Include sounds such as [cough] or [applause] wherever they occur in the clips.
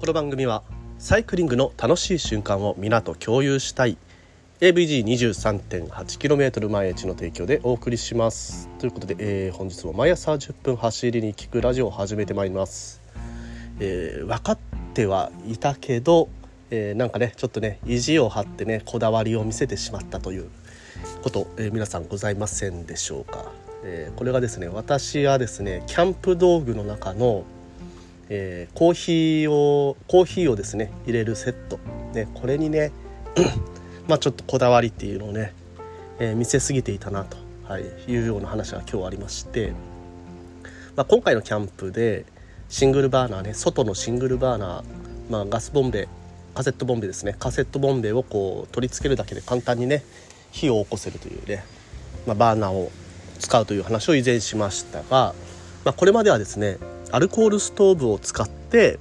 この番組はサイクリングの楽しい瞬間を皆と共有したい。AVG23.8km 毎日の提供でお送りします。ということで、えー、本日も毎朝10分走りに聞くラジオを始めてまいります、えー、分かってはいたけど、えー、なんかねちょっとね意地を張ってねこだわりを見せてしまったということ、えー、皆さんございませんでしょうか、えー、これがですね私はですねキャンプ道具の中のえー、コーヒーをコーヒーをですね入れるセット、ね、これにね [clears throat] まあちょっとこだわりっていうのをね、えー、見せすぎていたなと、はい、いうような話が今日ありまして、まあ、今回のキャンプでシングルバーナーね外のシングルバーナー、まあ、ガスボンベカセットボンベですね。カセットボンベをこう取り付けるだけで簡単にね火を起こせるというね、まあ、バーナーを使うという話を以前しましたが、まあ、これまではですねアルコールストーブを使って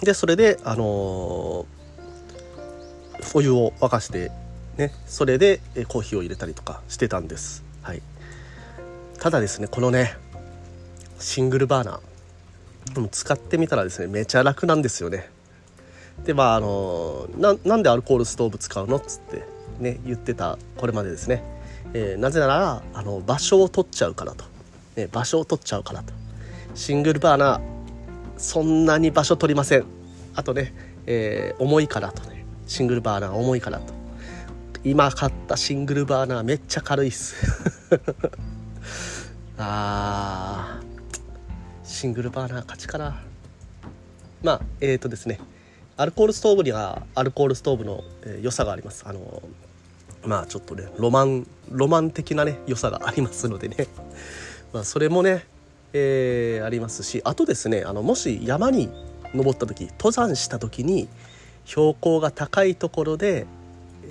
でそれであのー、お湯を沸かしてねそれでコーヒーを入れたりとかしてたんです。はい。ただですねこのねシングルバーナー使ってみたらですねめちゃ楽なんですよね。でまああのー、なんでアルコールストーブ使うのっつってね言ってたこれまでですね、えー、なぜならあの場所を取っちゃうからと、ね、場所を取っちゃうからと。シングルバーナーそんなに場所取りません。あとね、えー、重いからとねシングルバーナー重いからと。今買ったシングルバーナーめっちゃ軽いっす。[laughs] あーシングルバーナー勝ちかな。まあえっ、ー、とですねアルコールストーブにはアルコールストーブの、えー、良さがあります。あのまあちょっとねロマンロマン的なね良さがありますのでね。まあそれもねえー、ありますしあとですねあのもし山に登った時登山した時に標高が高いところで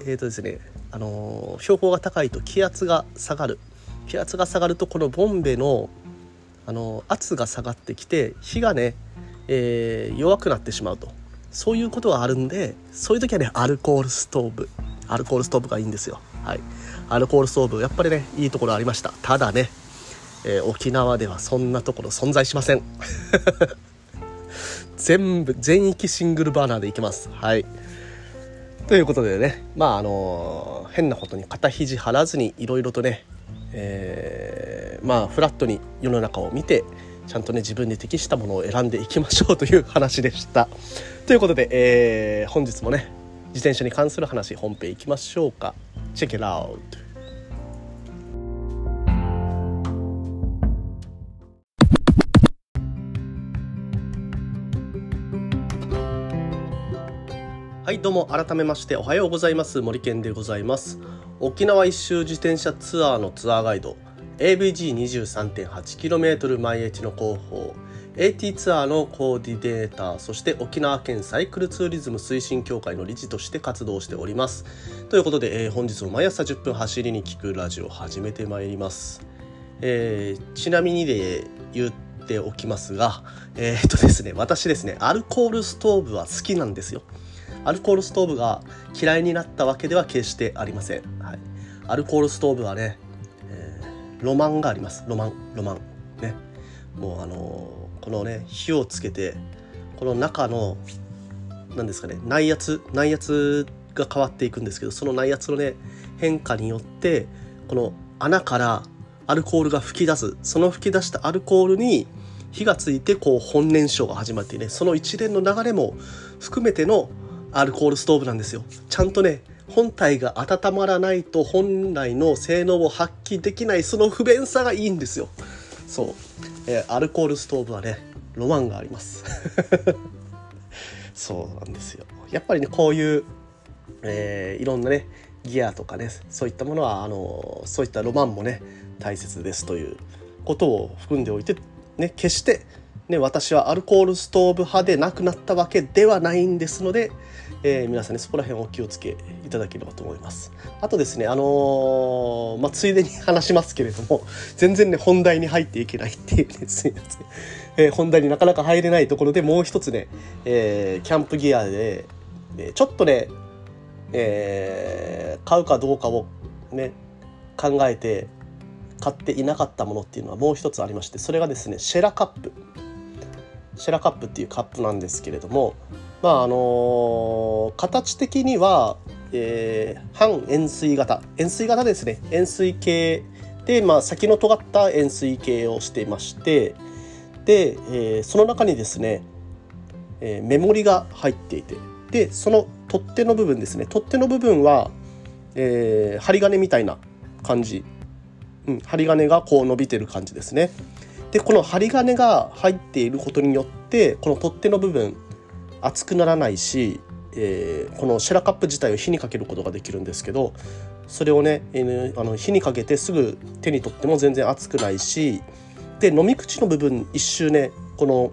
えーとですねあの標高が高いと気圧が下がる気圧が下がるとこのボンベのあの圧が下がってきて火がね、えー、弱くなってしまうと。そういうことがあるんでそういう時はねアルコールストーブ。アルコールストーブがいいんですよ。はい。アルコールストーブやっぱりねいいところありました。ただねえー、沖縄ではそんなところ存在しません。[laughs] 全部全域シングルバーナーでいけます。はい。ということでねまああのー、変なことに肩肘張らずにいろいろとね、えー、まあフラットに世の中を見てちゃんとね自分に適したものを選んでいきましょうという話でした。ということで、えー、本日もね自転車に関する話本編いきましょうか。チェックラウトはいどうも改めましておはようございます。森健でございます。沖縄一周自転車ツアーのツアーガイド AVG23.8km 毎日の広報 AT ツアーのコーディネーターそして沖縄県サイクルツーリズム推進協会の理事として活動しております。ということで、えー、本日も毎朝10分走りに聞くラジオを始めてまいります、えー、ちなみにで言っておきますがえー、っとですね私ですねアルコールストーブは好きなんですよ。アルコールストーブが嫌いになったわけでは決してありません、はい、アルコールストーブはね、えー、ロマンがあります。ロマンロマン。ね。もうあのー、このね火をつけてこの中の何ですかね内圧内圧が変わっていくんですけどその内圧のね変化によってこの穴からアルコールが噴き出す。その噴き出したアルコールに火がついてこう本燃焼が始まってねその一連の流れも含めてのアルコールストーブなんですよ。ちゃんとね本体が温まらないと本来の性能を発揮できないその不便さがいいんですよ。そう、えー、アルコールストーブはねロマンがあります。[laughs] そうなんですよ。やっぱりねこういう、えー、いろんなねギアとかねそういったものはあのそういったロマンもね大切ですということを含んでおいてね決してね、私はアルコールストーブ派でなくなったわけではないんですので、えー、皆さんねそこら辺お気をつけいただければと思います。あとですねあのー、まあ、ついでに話しますけれども [laughs] 全然ね本題に入っていけないっていうねすいません、えー、本題になかなか入れないところでもう一つね、えキャンプギアで、えちょっとね、え買うかどうかをね考えて買っていなかったものっていうのはもう一つありましてそれがですねシェラカップ。シェラカップっていうカップなんですけれどもまああの形的には、えー、半円錐型。円錐型ですね。円錐形で、まあ、先の尖った円錐形をしていましてで、えー、その中にですね、えー、メモリが入っていてでその取っ手の部分ですね。取っ手の部分は、えー、針金みたいな感じ、うん、針金がこう伸びてる感じですね。でこの針金が入っていることによってこの取っ手の部分熱くならないし、えー、このシェラカップ自体を火にかけることができるんですけどそれをね、えー、あの火にかけてすぐ手に取っても全然熱くないしで飲み口の部分一周ねこの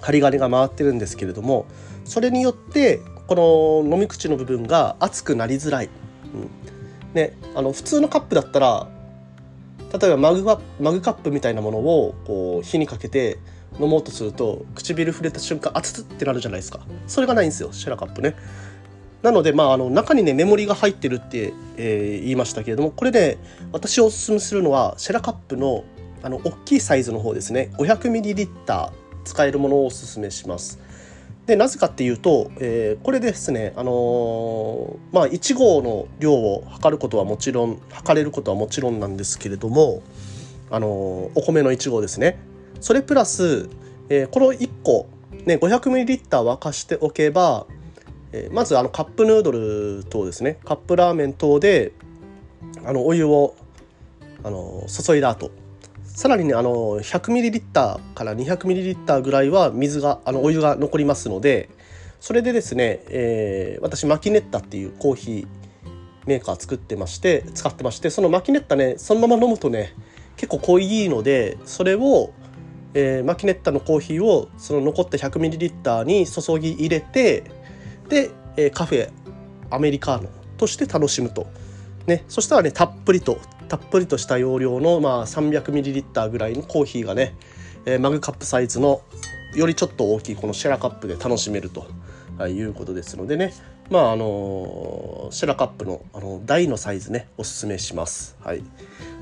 針金が回ってるんですけれどもそれによってこの飲み口の部分が熱くなりづらい、うん。ね、あの普通のカップだったら例えばマグマグカップみたいなものをこう火にかけて飲もうとすると唇触れた瞬間熱ってなるじゃないですか。それがないんですよシェラカップね。なので、まあ、あの中にねメモリが入ってるって、えー、言いましたけれどもこれ、ね、私おすすめするのはシェラカップのあの大きいサイズの方ですね。500ml 使えるものをおすすめします。でなぜかっていうと、えー、これですね、あのー、まあ、1合の量を測ることはもちろん測れることはもちろんなんですけれども、あのー、お米の1合ですね。それプラス、えこの1個、ね、500ml 沸かしておけば、えまずあのカップヌードル等ですね。カップラーメン等であのお湯をあの注いだ後さらにねあの 100ml から 200ml ぐらいは水があのお湯が残りますのでそれでですね、えー、私マキネッタっていうコーヒーメーカー作ってまして使ってましてそのマキネッタねそのまま飲むとね結構濃いのでそれを、えー、マキネッタのコーヒーをその残った 100ml に注ぎ入れてで、えー、カフェアメリカーノとして楽しむと。ね、そしたらねたっぷりとたっぷりとした容量の、まあ、300ml ぐらいのコーヒーがね、えー、マグカップサイズのよりちょっと大きいこのシェラカップで楽しめるということですのでねまああのシェラカップのあの大のサイズねおすすめします。はい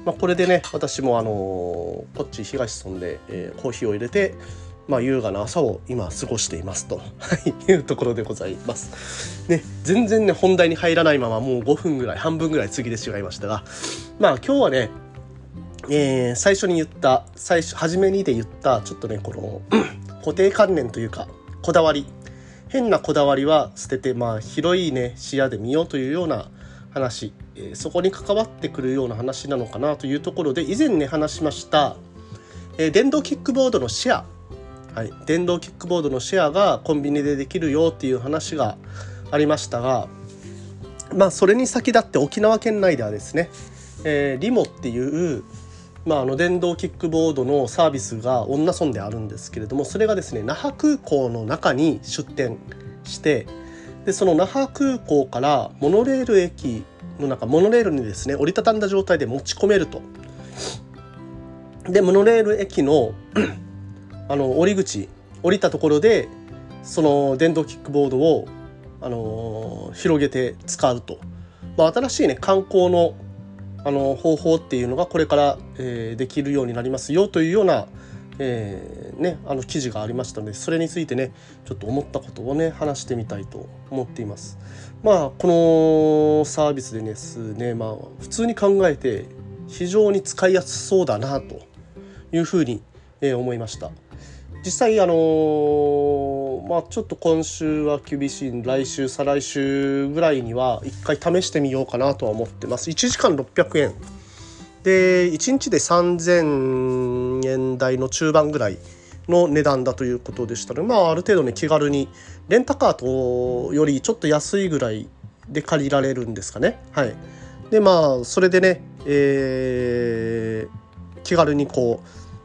まあ、これでね私もあのこっち東村で、えー、コーヒーを入れてまあ、優雅な朝を今過ごしていますと。[laughs] いうところでございます。ね、全然ね本題に入らないままもう5分ぐらい半分ぐらい過ぎてしまいましたが。まあ今日はね、えー、最初に言った最初初めにで言ったちょっとねこの [clears throat] 固定観念というかこだわり。変なこだわりは捨ててまあ広いね視野で見ようというような話、えー、そこに関わってくるような話なのかなというところで以前ね話しました、えー、電動キックボードのシェア。はい、電動キックボードのシェアがコンビニでできるよっていう話がありましたがまあそれに先立って沖縄県内ではですね、えー、リモっていう、まあ、あの電動キックボードのサービスが恩納村であるんですけれどもそれがですね那覇空港の中に出店してでその那覇空港からモノレール駅の中モノレールにですね折りたたんだ状態で持ち込めると。でモノレール駅のあの降り口降りたところでその電動キックボードを、あのー、広げて使うと、まあ、新しいね観光のあの方法っていうのがこれから、えー、できるようになりますよというような、えー、ね、あの記事がありましたのでそれについてねちょっと思ったことをね話してみたいと思っています。まあこのサービスでですね、まあ、普通に考えて非常に使いやすそうだなというふうに、え思いました。実際あのー、まあちょっと今週は厳しい来週再来週ぐらいには一回試してみようかなとは思ってます。1時間600円。で1日で3000円台の中盤ぐらいの値段だということでしたのでまあある程度ね気軽にレンタカーとよりちょっと安いぐらいで借りられるんですかね。はい。でまあそれでねえー、気軽にこ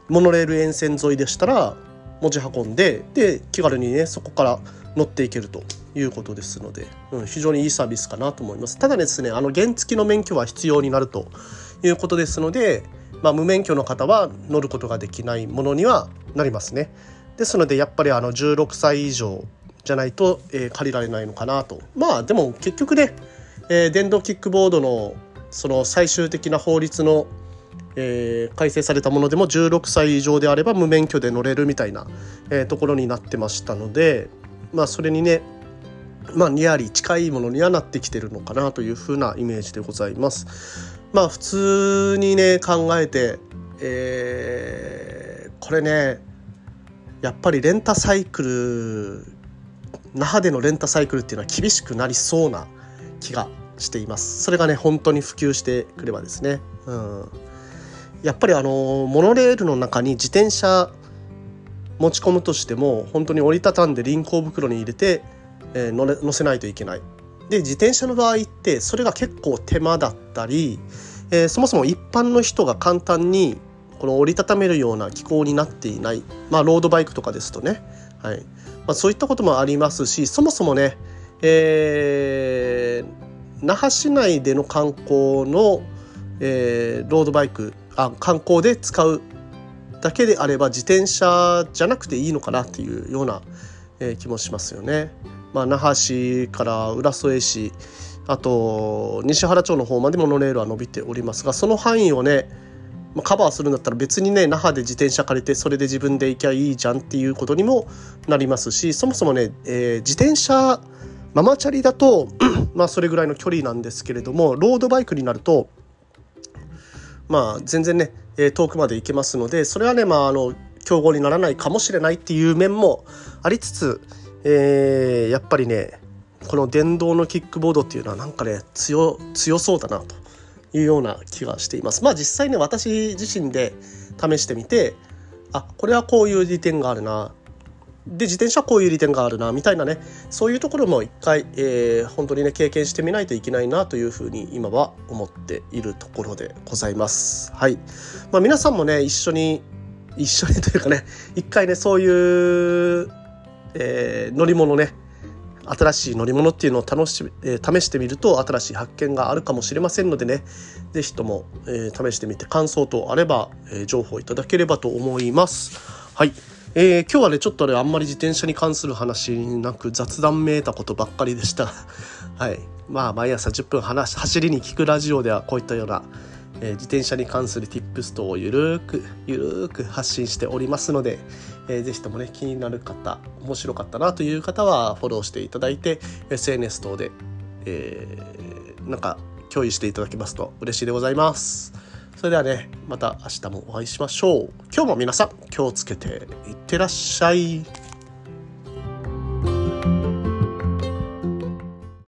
うモノレール沿線沿いでしたら持ち運んでで気軽にねそこから乗っていけるということですので、うん、非常にいいサービスかなと思います。ただですねあの原付の免許は必要になるということですので、まあ、無免許の方は乗ることができないものにはなりますね。ですのでやっぱりあの16歳以上じゃないと、えー、借りられないのかなと。まあでも結局ね、えー、電動キックボードのその最終的な法律のえー、改正されたものでも16歳以上であれば無免許で乗れるみたいな、えー、ところになってましたのでまあそれにねまあニアリー近いものにはなってきてるのかなというふうなイメージでございます。まあ普通にね考えて、えー、これねやっぱりレンタサイクル那覇でのレンタサイクルっていうのは厳しくなりそうな気がしています。それがね本当に普及してくればですね、うん、やっぱりあのモノレールの中に自転車持ち込むとしても本当に折りたたんで輪行袋に入れて、えー、乗せないといけない。で自転車の場合ってそれが結構手間だったり、えー、そもそも一般の人が簡単にこの折りたためるような機構になっていない。まあロードバイクとかですとね、はい。まあ、そういったこともありますしそもそもね、えー、那覇市内での観光の、えー、ロードバイクあ観光で使うだけであれば自転車じゃなくていいのかなっていうような、えー、気もしますよね。まあ、那覇市から浦添市あと西原町の方までモノレールは伸びておりますがその範囲をねま、カバーするんだったら別にね那覇で自転車借りてそれで自分で行きゃいいじゃんっていうことにもなりますしそもそもね、えー、自転車ママチャリだと [clears throat] まあそれぐらいの距離なんですけれどもロードバイクになるとまあ全然ね、え遠くまで行けますのでそれはねまああの競合にならないかもしれないっていう面もありつつ、えー、やっぱりねこの電動のキックボードっていうのはなんかね強強そうだなというような気がしています。まあ実際ね私自身で試してみてあこれはこういう利点があるなで自転車はこういう利点があるなみたいなねそういうところも一回、えー、本当にね経験してみないといけないなというふうに今は思っているところでございます。はい、まあ、皆さんもね一緒に一緒にというかね一回ねそういう、えー、乗り物ね新しい乗り物っていうのを楽し、えー、試してみると新しい発見があるかもしれませんのでね是非とも、えー、試してみて感想等あれば、え、情報いただければと思います。はい、えー、今日はねちょっとねあんまり自転車に関する話なく雑談めいたことばっかりでした。[laughs] はい、まあ毎朝10分話走りに聞くラジオではこういったようなえー、自転車に関する Tips 等をゆるーくゆるーく発信しておりますので、えー、ぜひともね気になる方面白かったなという方はフォローしていただいて SNS 等で、えー、なんか共有していただけますと嬉しいでございます。それではねまた明日もお会いしましょう。今日も皆さん気をつけていってらっしゃい。